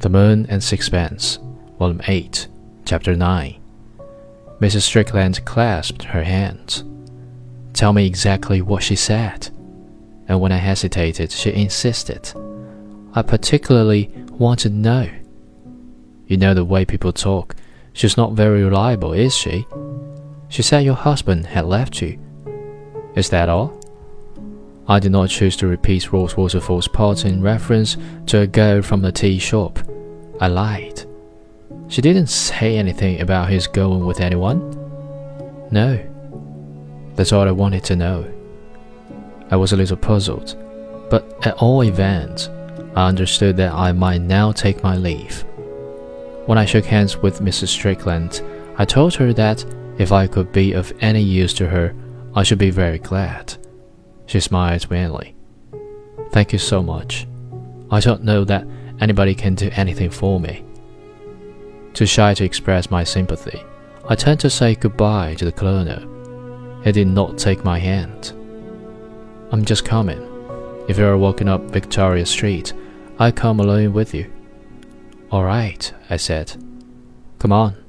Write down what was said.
The Moon and Sixpence, Volume 8, Chapter 9. Mrs. Strickland clasped her hands. Tell me exactly what she said. And when I hesitated, she insisted. I particularly want to know. You know the way people talk. She's not very reliable, is she? She said your husband had left you. Is that all? I did not choose to repeat Rose Waterford's part in reference to a girl from the tea shop. I lied. She didn't say anything about his going with anyone. No. That's all I wanted to know. I was a little puzzled, but at all events, I understood that I might now take my leave. When I shook hands with Mrs. Strickland, I told her that if I could be of any use to her, I should be very glad. She smiled wanly. Thank you so much. I don't know that anybody can do anything for me. Too shy to express my sympathy, I turned to say goodbye to the colonel. He did not take my hand. I'm just coming. If you are walking up Victoria Street, I'll come along with you. All right, I said. Come on.